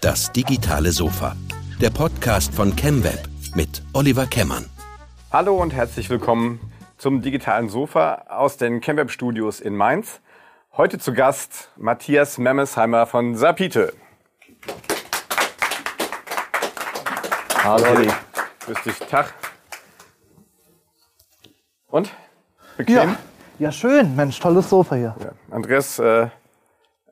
Das digitale Sofa. Der Podcast von ChemWeb mit Oliver Kemmern. Hallo und herzlich willkommen zum digitalen Sofa aus den ChemWeb Studios in Mainz. Heute zu Gast Matthias Memmesheimer von Sapite. Hallo Olli. Grüß dich, Tag. Und? Bequem? Ja, ja schön, Mensch, tolles Sofa hier. Ja. Andreas äh,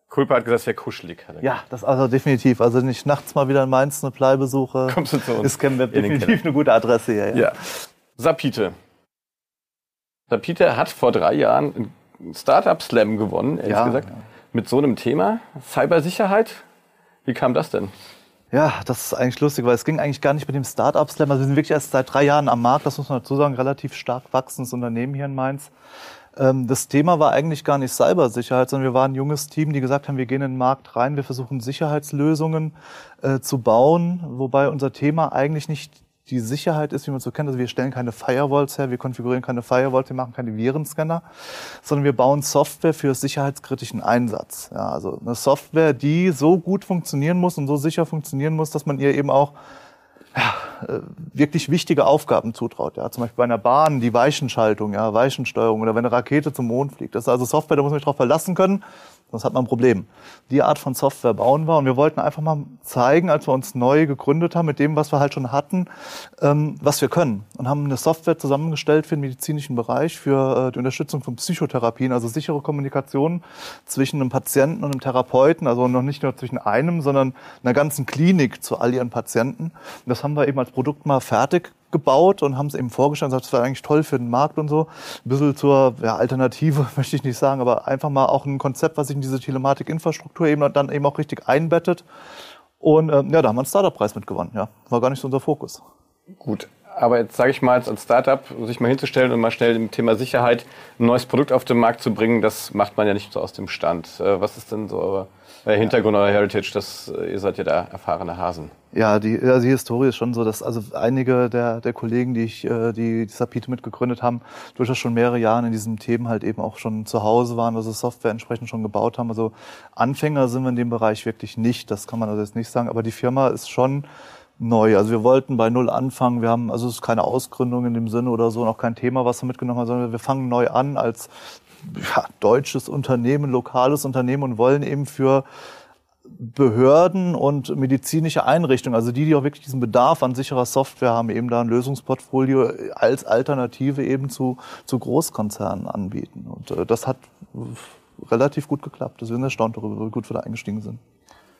Kulpa hat gesagt, es wäre kuschelig. Ja, das also definitiv. Also nicht nachts mal wieder in Mainz eine Plei besuche. Kommst du zu uns? Ist Chemweb definitiv eine gute Adresse hier. Ja. ja. Sapite. Sapite hat vor drei Jahren einen Startup Slam gewonnen, ehrlich ja, gesagt. Ja. Mit so einem Thema. Cybersicherheit. Wie kam das denn? Ja, das ist eigentlich lustig, weil es ging eigentlich gar nicht mit dem Startup Slam. Also wir sind wirklich erst seit drei Jahren am Markt, das muss man dazu sagen, relativ stark wachsendes Unternehmen hier in Mainz. Ähm, das Thema war eigentlich gar nicht Cybersicherheit, sondern wir waren ein junges Team, die gesagt haben, wir gehen in den Markt rein, wir versuchen Sicherheitslösungen äh, zu bauen, wobei unser Thema eigentlich nicht die Sicherheit ist, wie man so kennt. Also wir stellen keine Firewalls her, wir konfigurieren keine Firewalls, wir machen keine Virenscanner, sondern wir bauen Software für sicherheitskritischen Einsatz. Ja, also eine Software, die so gut funktionieren muss und so sicher funktionieren muss, dass man ihr eben auch wirklich wichtige Aufgaben zutraut. Ja, zum Beispiel bei einer Bahn die Weichenschaltung, ja, Weichensteuerung oder wenn eine Rakete zum Mond fliegt. Das ist also Software, da muss man sich darauf verlassen können sonst hat man ein Problem. Die Art von Software bauen wir und wir wollten einfach mal zeigen, als wir uns neu gegründet haben, mit dem, was wir halt schon hatten, ähm, was wir können. Und haben eine Software zusammengestellt für den medizinischen Bereich, für äh, die Unterstützung von Psychotherapien, also sichere Kommunikation zwischen einem Patienten und einem Therapeuten, also noch nicht nur zwischen einem, sondern einer ganzen Klinik zu all ihren Patienten. Und das haben wir eben als Produkt mal fertig gebaut und haben es eben vorgestellt und gesagt, das war eigentlich toll für den Markt und so. Ein bisschen zur ja, Alternative, möchte ich nicht sagen, aber einfach mal auch ein Konzept, was sich in diese Telematik-Infrastruktur eben dann eben auch richtig einbettet. Und ähm, ja, da haben wir einen Startup-Preis mitgewonnen. Ja, war gar nicht so unser Fokus. Gut, aber jetzt sage ich mal, als Startup sich mal hinzustellen und mal schnell im Thema Sicherheit ein neues Produkt auf den Markt zu bringen, das macht man ja nicht so aus dem Stand. Äh, was ist denn so euer äh, Hintergrund, euer Heritage? Das, äh, ihr seid ja da erfahrene Hasen. Ja, die, also die Historie ist schon so, dass also einige der, der Kollegen, die ich, die, die Sapite mitgegründet haben, durchaus schon mehrere Jahre in diesen Themen halt eben auch schon zu Hause waren, also Software entsprechend schon gebaut haben. Also Anfänger sind wir in dem Bereich wirklich nicht, das kann man also jetzt nicht sagen, aber die Firma ist schon neu. Also wir wollten bei Null anfangen. Wir haben, also es ist keine Ausgründung in dem Sinne oder so, noch kein Thema, was wir mitgenommen haben, sondern wir fangen neu an als ja, deutsches Unternehmen, lokales Unternehmen und wollen eben für Behörden und medizinische Einrichtungen, also die, die auch wirklich diesen Bedarf an sicherer Software haben, eben da ein Lösungsportfolio als Alternative eben zu, zu Großkonzernen anbieten. Und äh, das hat relativ gut geklappt. Wir sind erstaunt darüber, wie gut wir da eingestiegen sind.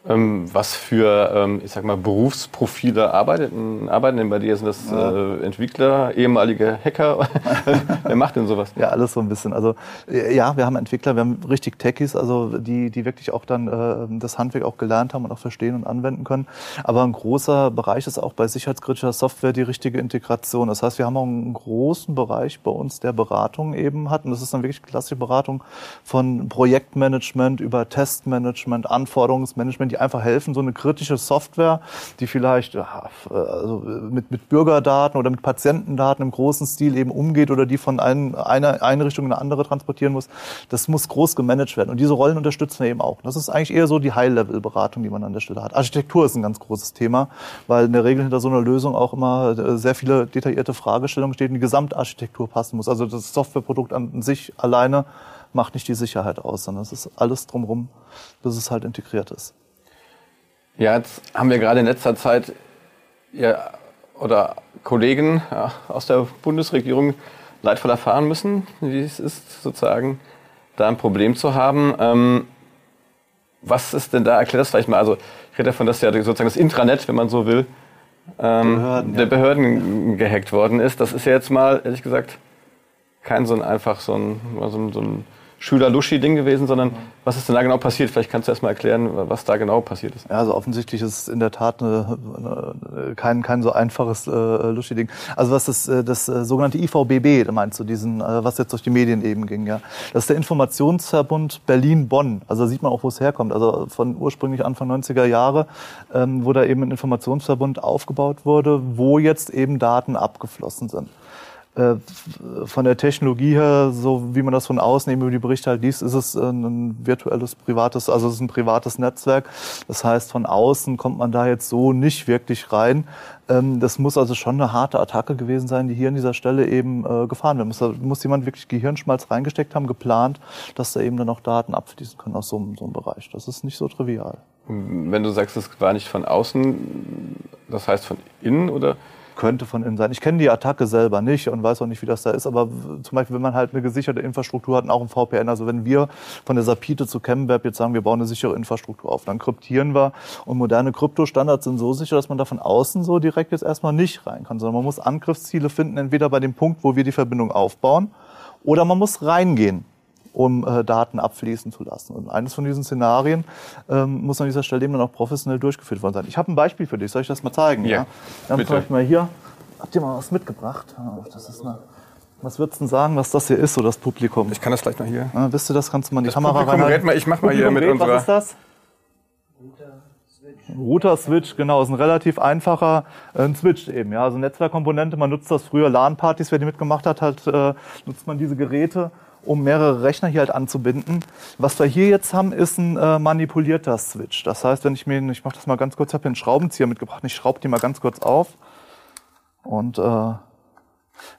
Ähm, was für, ähm, ich sag mal, Berufsprofile arbeiten, arbeiten denn bei dir? Sind das äh, Entwickler, ehemalige Hacker? Wer macht denn sowas? Ja, alles so ein bisschen. Also ja, wir haben Entwickler, wir haben richtig Techies, also die, die wirklich auch dann äh, das Handwerk auch gelernt haben und auch verstehen und anwenden können. Aber ein großer Bereich ist auch bei sicherheitskritischer Software die richtige Integration. Das heißt, wir haben auch einen großen Bereich bei uns, der Beratung eben hat. Und das ist dann wirklich klassische Beratung von Projektmanagement über Testmanagement, Anforderungsmanagement, die einfach helfen, so eine kritische Software, die vielleicht also mit, mit Bürgerdaten oder mit Patientendaten im großen Stil eben umgeht oder die von ein, einer Einrichtung in eine andere transportieren muss, das muss groß gemanagt werden. Und diese Rollen unterstützen wir eben auch. Das ist eigentlich eher so die High-Level-Beratung, die man an der Stelle hat. Architektur ist ein ganz großes Thema, weil in der Regel hinter so einer Lösung auch immer äh, sehr viele detaillierte Fragestellungen stehen, die Gesamtarchitektur passen muss. Also das Softwareprodukt an sich alleine macht nicht die Sicherheit aus, sondern es ist alles drumherum, bis es halt integriert ist. Ja, jetzt haben wir gerade in letzter Zeit ja, oder Kollegen ja, aus der Bundesregierung leidvoll erfahren müssen, wie es ist, sozusagen da ein Problem zu haben. Ähm, was ist denn da? Erklär das vielleicht mal. Also ich rede davon, dass ja sozusagen das Intranet, wenn man so will, ähm, Behörden, der ja. Behörden gehackt worden ist. Das ist ja jetzt mal, ehrlich gesagt, kein so ein einfach so ein, so ein, so ein Schüler-Luschi-Ding gewesen, sondern was ist denn da genau passiert? Vielleicht kannst du erst mal erklären, was da genau passiert ist. Ja, also offensichtlich ist es in der Tat eine, eine, kein, kein so einfaches äh, Luschi-Ding. Also was das, äh, das äh, sogenannte IVBB, meinst du, diesen, äh, was jetzt durch die Medien eben ging, ja. Das ist der Informationsverbund Berlin-Bonn. Also da sieht man auch, wo es herkommt. Also von ursprünglich Anfang 90er Jahre, ähm, wo da eben ein Informationsverbund aufgebaut wurde, wo jetzt eben Daten abgeflossen sind. Äh, von der Technologie her, so wie man das von außen eben über die Berichte halt liest, ist es ein virtuelles privates, also es ist ein privates Netzwerk. Das heißt, von außen kommt man da jetzt so nicht wirklich rein. Ähm, das muss also schon eine harte Attacke gewesen sein, die hier an dieser Stelle eben äh, gefahren wird. Da muss jemand wirklich Gehirnschmalz reingesteckt haben, geplant, dass da eben dann auch Daten abfließen können aus so, so einem Bereich. Das ist nicht so trivial. Wenn du sagst, es war nicht von außen, das heißt von innen oder? Könnte von innen sein. Ich kenne die Attacke selber nicht und weiß auch nicht, wie das da ist, aber zum Beispiel, wenn man halt eine gesicherte Infrastruktur hat und auch ein VPN, also wenn wir von der Sapite zu ChemWeb jetzt sagen, wir bauen eine sichere Infrastruktur auf, dann kryptieren wir und moderne Kryptostandards sind so sicher, dass man da von außen so direkt jetzt erstmal nicht rein kann, sondern man muss Angriffsziele finden, entweder bei dem Punkt, wo wir die Verbindung aufbauen, oder man muss reingehen um äh, Daten abfließen zu lassen. Und eines von diesen Szenarien ähm, muss an dieser Stelle eben dann auch professionell durchgeführt worden sein. Ich habe ein Beispiel für dich. Soll ich das mal zeigen? Ja. ja? Dann bitte. mal hier. Habt ihr mal was mitgebracht? Das ist eine was würdest du denn sagen, was das hier ist, so das Publikum? Ich kann das gleich mal hier. Ja, wisst ihr das? Kannst du mal in die das Kamera Publikum? Mal, ich mach mal Publikum hier mit unserer... Was ist das? Router-Switch, genau, ist ein relativ einfacher äh, Switch eben. Ja, also Netzwerkkomponente. Man nutzt das früher LAN-Partys, wer die mitgemacht hat, halt äh, nutzt man diese Geräte um mehrere Rechner hier halt anzubinden. Was wir hier jetzt haben, ist ein äh, manipulierter Switch. Das heißt, wenn ich mir, ich mache das mal ganz kurz, habe hier einen Schraubenzieher mitgebracht, ich schraube die mal ganz kurz auf und äh,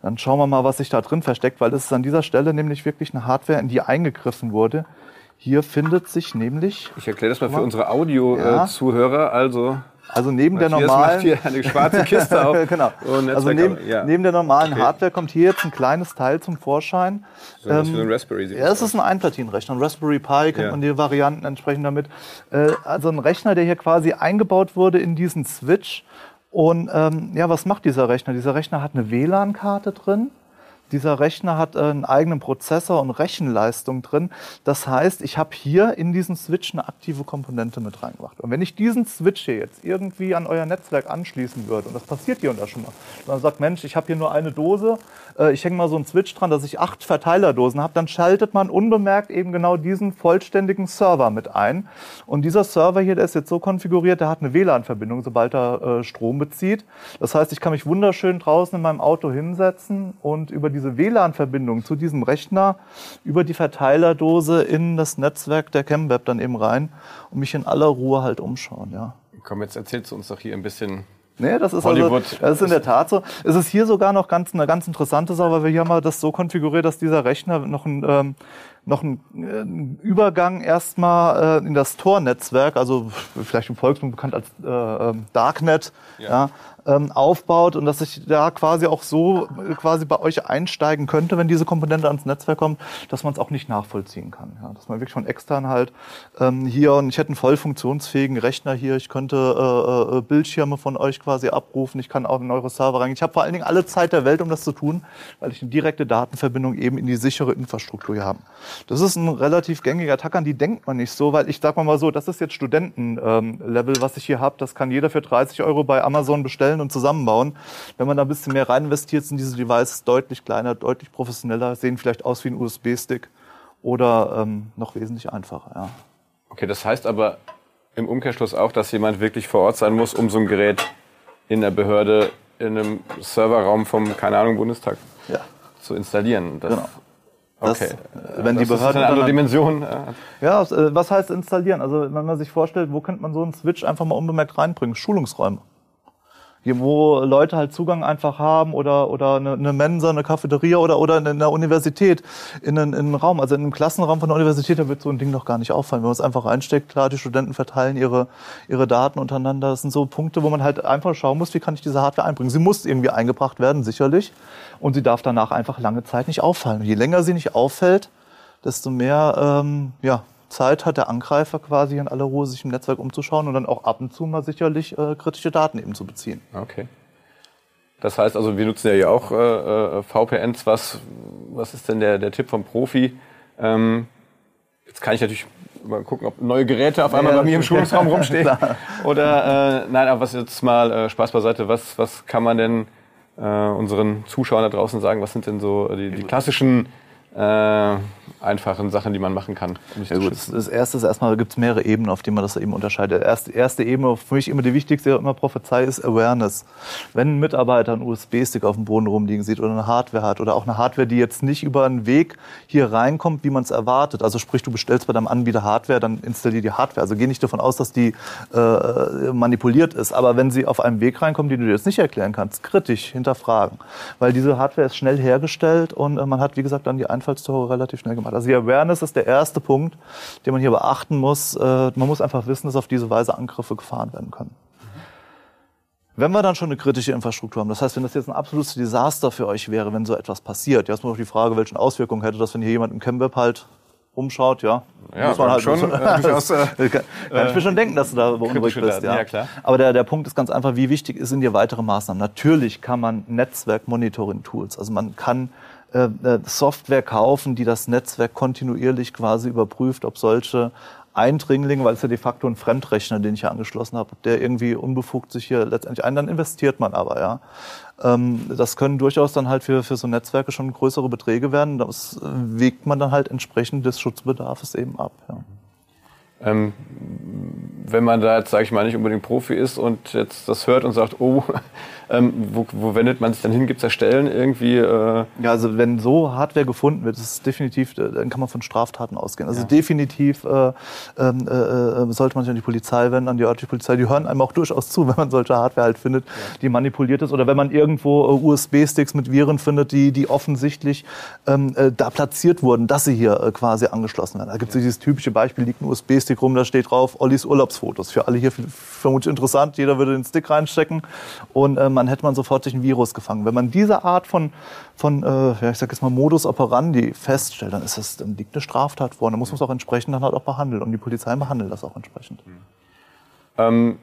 dann schauen wir mal, was sich da drin versteckt, weil das ist an dieser Stelle nämlich wirklich eine Hardware, in die eingegriffen wurde. Hier findet sich nämlich. Ich erkläre das mal für unsere Audio-Zuhörer. Ja. Also also neben Matthias der normalen hier eine schwarze Kiste auf. genau. also neben, ja. neben, der normalen okay. Hardware kommt hier jetzt ein kleines Teil zum Vorschein. So, ähm, ein Raspberry. Ja, es ist ein Einplatinenrechner. Ein Raspberry Pi kennt ja. man die Varianten entsprechend damit. Äh, also ein Rechner, der hier quasi eingebaut wurde in diesen Switch. Und ähm, ja, was macht dieser Rechner? Dieser Rechner hat eine WLAN-Karte drin. Dieser Rechner hat äh, einen eigenen Prozessor und Rechenleistung drin. Das heißt, ich habe hier in diesen Switch eine aktive Komponente mit reingemacht. Und wenn ich diesen Switch hier jetzt irgendwie an euer Netzwerk anschließen würde, und das passiert hier und da schon mal, man sagt, Mensch, ich habe hier nur eine Dose, äh, ich hänge mal so einen Switch dran, dass ich acht Verteilerdosen habe, dann schaltet man unbemerkt eben genau diesen vollständigen Server mit ein. Und dieser Server hier, der ist jetzt so konfiguriert, der hat eine WLAN-Verbindung, sobald er äh, Strom bezieht. Das heißt, ich kann mich wunderschön draußen in meinem Auto hinsetzen und über die diese WLAN-Verbindung zu diesem Rechner über die Verteilerdose in das Netzwerk der ChemWeb dann eben rein und mich in aller Ruhe halt umschauen. Ja. Komm, jetzt erzählst du uns doch hier ein bisschen Nee, das ist, also, das ist in der Tat so. Es ist hier sogar noch ganz, eine ganz interessante Sache, weil wir hier haben das so konfiguriert, dass dieser Rechner noch ein, ähm, noch ein, äh, Übergang erstmal äh, in das Tor-Netzwerk, also vielleicht im Volksmund bekannt als äh, ähm, Darknet, ja. ja ähm, aufbaut und dass ich da quasi auch so äh, quasi bei euch einsteigen könnte, wenn diese Komponente ans Netzwerk kommt, dass man es auch nicht nachvollziehen kann. Ja, dass man wirklich von extern halt ähm, hier und ich hätte einen voll funktionsfähigen Rechner hier, ich könnte äh, äh, Bildschirme von euch quasi abrufen, ich kann auch in eure Server rein. Ich habe vor allen Dingen alle Zeit der Welt, um das zu tun, weil ich eine direkte Datenverbindung eben in die sichere Infrastruktur hier habe. Das ist ein relativ gängiger Attack, an die denkt man nicht so, weil ich sag mal so, das ist jetzt Studentenlevel, ähm, was ich hier habe. Das kann jeder für 30 Euro bei Amazon bestellen entwickeln und zusammenbauen. Wenn man da ein bisschen mehr rein investiert, sind diese Devices deutlich kleiner, deutlich professioneller, sehen vielleicht aus wie ein USB-Stick oder ähm, noch wesentlich einfacher. Ja. Okay, das heißt aber im Umkehrschluss auch, dass jemand wirklich vor Ort sein muss, um so ein Gerät in der Behörde in einem Serverraum vom, keine Ahnung, Bundestag ja. zu installieren. Das, genau. Okay. Das, wenn die Behörde eine andere Dimension. Ja, äh, was heißt installieren? Also wenn man sich vorstellt, wo könnte man so einen Switch einfach mal unbemerkt reinbringen? Schulungsräume wo Leute halt Zugang einfach haben oder, oder eine, eine Mensa, eine Cafeteria oder, oder in einer Universität in einen, in einen Raum. Also in einem Klassenraum von der Universität, da wird so ein Ding noch gar nicht auffallen. Wenn man es einfach einsteckt, klar, die Studenten verteilen ihre, ihre Daten untereinander. Das sind so Punkte, wo man halt einfach schauen muss, wie kann ich diese Hardware einbringen. Sie muss irgendwie eingebracht werden, sicherlich. Und sie darf danach einfach lange Zeit nicht auffallen. Und je länger sie nicht auffällt, desto mehr ähm, ja, Zeit hat der Angreifer quasi in aller Ruhe sich im Netzwerk umzuschauen und dann auch ab und zu mal sicherlich äh, kritische Daten eben zu beziehen. Okay. Das heißt also, wir nutzen ja hier auch äh, äh VPNs. Was, was ist denn der, der Tipp vom Profi? Ähm, jetzt kann ich natürlich mal gucken, ob neue Geräte auf einmal ja, bei mir im Schulungsraum rumstehen. Oder äh, nein, aber was jetzt mal äh, Spaß beiseite, was, was kann man denn äh, unseren Zuschauern da draußen sagen? Was sind denn so die, die klassischen äh, einfachen Sachen, die man machen kann. Um ja, gut, das erste ist erstmal, gibt es mehrere Ebenen, auf denen man das eben unterscheidet. Erste, erste Ebene, für mich immer die wichtigste, immer Prophezei, ist Awareness. Wenn ein Mitarbeiter einen USB-Stick auf dem Boden rumliegen sieht oder eine Hardware hat oder auch eine Hardware, die jetzt nicht über einen Weg hier reinkommt, wie man es erwartet. Also sprich, du bestellst bei deinem Anbieter Hardware, dann installier die Hardware. Also geh nicht davon aus, dass die äh, manipuliert ist. Aber wenn sie auf einem Weg reinkommt, den du dir jetzt nicht erklären kannst, kritisch hinterfragen. Weil diese Hardware ist schnell hergestellt und äh, man hat, wie gesagt, dann die Einfallstore relativ schnell gemacht. Also die Awareness ist der erste Punkt, den man hier beachten muss. Äh, man muss einfach wissen, dass auf diese Weise Angriffe gefahren werden können. Wenn wir dann schon eine kritische Infrastruktur haben, das heißt, wenn das jetzt ein absolutes Desaster für euch wäre, wenn so etwas passiert, jetzt mal noch die Frage, welche Auswirkungen hätte das, wenn hier jemand im Chemweb halt umschaut, ja. Ja, muss man halt schon. Äh, durchaus, äh, kann, kann ich mir schon denken, dass du da beunruhigt bist. Ja. ja. klar. Aber der, der Punkt ist ganz einfach, wie wichtig sind dir weitere Maßnahmen? Natürlich kann man Netzwerk-Monitoring-Tools, also man kann äh, äh, Software kaufen, die das Netzwerk kontinuierlich quasi überprüft, ob solche Eindringlinge, weil es ja de facto ein Fremdrechner, den ich hier angeschlossen habe, der irgendwie unbefugt sich hier letztendlich ein, dann investiert man aber, ja. Ähm, das können durchaus dann halt für, für so Netzwerke schon größere Beträge werden. Das wägt man dann halt entsprechend des Schutzbedarfs eben ab. Ja. Ähm, wenn man da jetzt, sage ich mal, nicht unbedingt Profi ist und jetzt das hört und sagt, oh, ähm, wo, wo wendet man sich dann hin? Gibt es da Stellen irgendwie? Äh ja, also wenn so Hardware gefunden wird, ist definitiv, äh, dann kann man von Straftaten ausgehen. Also ja. definitiv äh, ähm, äh, äh, sollte man sich an die Polizei wenden, an die örtliche Polizei. Die hören einem auch durchaus zu, wenn man solche Hardware halt findet, ja. die manipuliert ist. Oder wenn man irgendwo äh, USB-Sticks mit Viren findet, die, die offensichtlich ähm, da platziert wurden, dass sie hier quasi angeschlossen werden. Da gibt es ja. dieses typische Beispiel, liegt ein USB-Stick rum, da steht drauf Ollis Urlaubsfotos. Für alle hier vermutlich interessant. Jeder würde den Stick reinstecken und ähm, man hätte man sofort sich ein Virus gefangen. Wenn man diese Art von, von äh, ja, ich sag jetzt mal Modus operandi feststellt, dann ist das, dann liegt eine Straftat vor. Dann muss man es auch entsprechend dann halt auch behandeln. Und die Polizei behandelt das auch entsprechend. Ähm,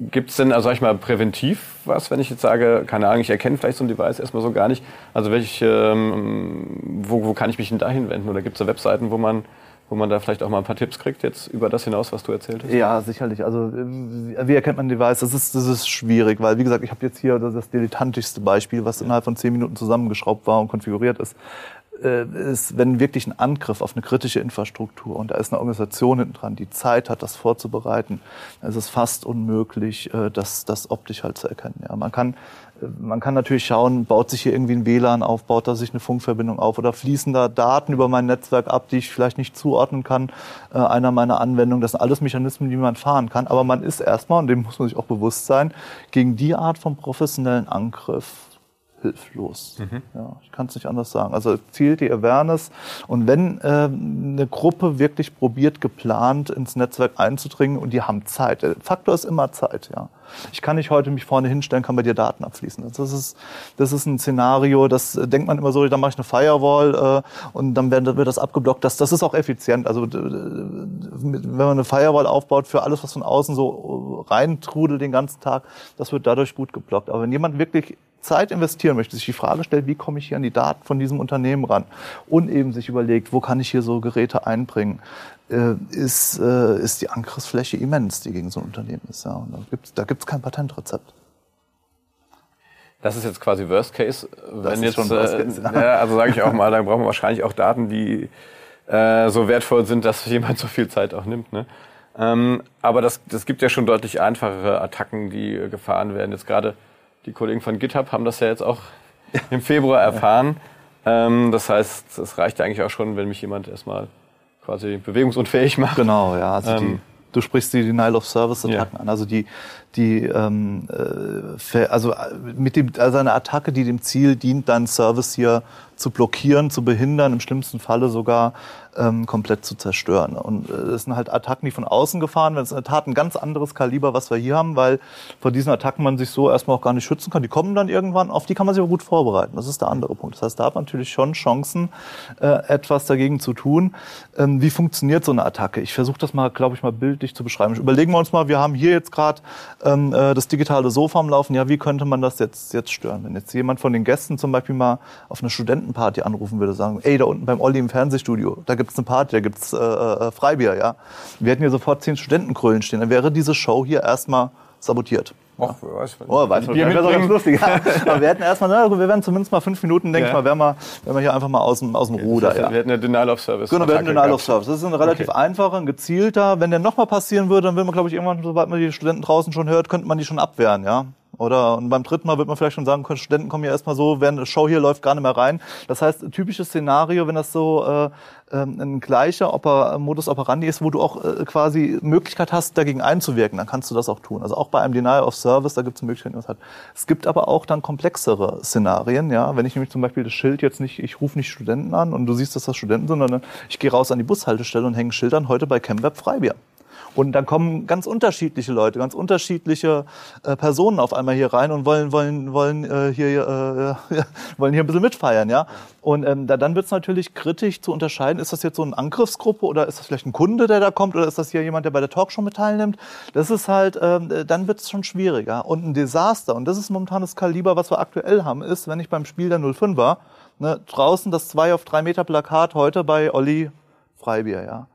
Gibt es denn, also sag ich mal, präventiv was, wenn ich jetzt sage, keine Ahnung, ich erkenne vielleicht so ein Device erstmal so gar nicht. Also welche, ähm, wo, wo kann ich mich denn dahin wenden? Oder gibt es da Webseiten, wo man wo man da vielleicht auch mal ein paar Tipps kriegt jetzt über das hinaus, was du erzählt hast? Ja, sicherlich. Also wie erkennt man ein Device? Das ist, das ist schwierig, weil wie gesagt, ich habe jetzt hier das, das dilettantischste Beispiel, was innerhalb von zehn Minuten zusammengeschraubt war und konfiguriert ist. Äh, ist, wenn wirklich ein Angriff auf eine kritische Infrastruktur und da ist eine Organisation hinten dran, die Zeit hat, das vorzubereiten, ist es fast unmöglich, äh, das, das optisch halt zu erkennen. Ja, man kann äh, man kann natürlich schauen, baut sich hier irgendwie ein WLAN auf, baut da sich eine Funkverbindung auf oder fließen da Daten über mein Netzwerk ab, die ich vielleicht nicht zuordnen kann, äh, einer meiner Anwendungen. Das sind alles Mechanismen, die man fahren kann. Aber man ist erstmal, und dem muss man sich auch bewusst sein, gegen die Art von professionellen Angriff hilflos. Mhm. Ja, ich kann es nicht anders sagen. Also zielt die Awareness und wenn äh, eine Gruppe wirklich probiert, geplant ins Netzwerk einzudringen und die haben Zeit. Der Faktor ist immer Zeit, ja. Ich kann nicht heute mich vorne hinstellen, kann bei dir Daten abfließen. Das ist, das ist ein Szenario, das äh, denkt man immer so, dann mache ich eine Firewall äh, und dann wird, wird das abgeblockt. Das, das ist auch effizient. Also wenn man eine Firewall aufbaut für alles, was von außen so reintrudelt den ganzen Tag, das wird dadurch gut geblockt. Aber wenn jemand wirklich Zeit investieren möchte, sich die Frage stellt, wie komme ich hier an die Daten von diesem Unternehmen ran und eben sich überlegt, wo kann ich hier so Geräte einbringen, äh, ist, äh, ist die Angriffsfläche immens, die gegen so ein Unternehmen ist. Ja. Und da gibt es da gibt's kein Patentrezept. Das ist jetzt quasi Worst Case. Wenn jetzt, schon Worst Case, ja. ja. also sage ich auch mal, dann brauchen wir wahrscheinlich auch Daten, die äh, so wertvoll sind, dass jemand so viel Zeit auch nimmt. Ne? Ähm, aber das, das gibt ja schon deutlich einfachere Attacken, die gefahren werden. Jetzt gerade die Kollegen von GitHub haben das ja jetzt auch im Februar erfahren. Ähm, das heißt, es reicht eigentlich auch schon, wenn mich jemand erstmal quasi bewegungsunfähig macht. Genau, ja. Also ähm, die, du sprichst die Denial of Service Attacken ja. an. Also die, die ähm, äh, also mit dem also eine Attacke, die dem Ziel dient, deinen Service hier zu blockieren, zu behindern, im schlimmsten Falle sogar ähm, komplett zu zerstören. Und äh, das sind halt Attacken, die von außen gefahren werden. Das ist in der Tat ein ganz anderes Kaliber, was wir hier haben, weil vor diesen Attacken man sich so erstmal auch gar nicht schützen kann. Die kommen dann irgendwann, auf die kann man sich aber gut vorbereiten. Das ist der andere Punkt. Das heißt, da hat man natürlich schon Chancen, äh, etwas dagegen zu tun. Ähm, wie funktioniert so eine Attacke? Ich versuche das mal, glaube ich, mal bildlich zu beschreiben. Überlegen wir uns mal, wir haben hier jetzt gerade ähm, äh, das digitale Sofa am Laufen. Ja, wie könnte man das jetzt, jetzt stören? Wenn jetzt jemand von den Gästen zum Beispiel mal auf eine Studentenparty anrufen würde, sagen, ey, da unten beim Olli im Fernsehstudio, da gibt's eine Party, da gibt's äh, äh, Freibier, ja. Wir hätten hier sofort zehn Studentenkrölen stehen. Dann wäre diese Show hier erstmal sabotiert. Och, weiß, Oh, weiß man, Bier das wäre lustig. Ja. Aber wir hätten erstmal, na, wir werden zumindest mal fünf Minuten, denke Ja. ich mal, werden wir, werden wir hier einfach mal aus dem, aus dem Ruder. Wir Ja. hätten eine Denial of Service. Genau, wir hätten Denial of. Service. Das ist ein relativ Okay. einfacher, ein gezielter. Wenn der nochmal passieren würde, dann will man, glaube ich, irgendwann, sobald man die Studenten draußen schon hört, könnte man die schon abwehren, ja. Oder und beim dritten Mal wird man vielleicht schon sagen können, Studenten kommen ja erstmal so, die Show hier läuft, gar nicht mehr rein. Das heißt, typisches Szenario, wenn das so äh, ähm, ein gleicher Oper Modus operandi ist, wo du auch äh, quasi Möglichkeit hast, dagegen einzuwirken, dann kannst du das auch tun. Also auch bei einem Denial of Service, da gibt es Möglichkeiten, was hat. Es gibt aber auch dann komplexere Szenarien, ja. Wenn ich nämlich zum Beispiel das Schild jetzt nicht, ich rufe nicht Studenten an und du siehst, dass das Studenten sind, sondern ich gehe raus an die Bushaltestelle und hänge an, heute bei ChemWeb Freibier. Und dann kommen ganz unterschiedliche Leute, ganz unterschiedliche äh, Personen auf einmal hier rein und wollen wollen wollen äh, hier äh, wollen hier ein bisschen mitfeiern, ja. Und ähm, da, dann wird es natürlich kritisch zu unterscheiden: Ist das jetzt so eine Angriffsgruppe oder ist das vielleicht ein Kunde, der da kommt, oder ist das hier jemand, der bei der Talkshow mit teilnimmt? Das ist halt, ähm, äh, dann wird es schon schwieriger und ein Desaster. Und das ist momentan das Kaliber, was wir aktuell haben, ist, wenn ich beim Spiel der 05 war, ne, draußen das 2 auf 3 Meter Plakat heute bei Olli Freibier, ja.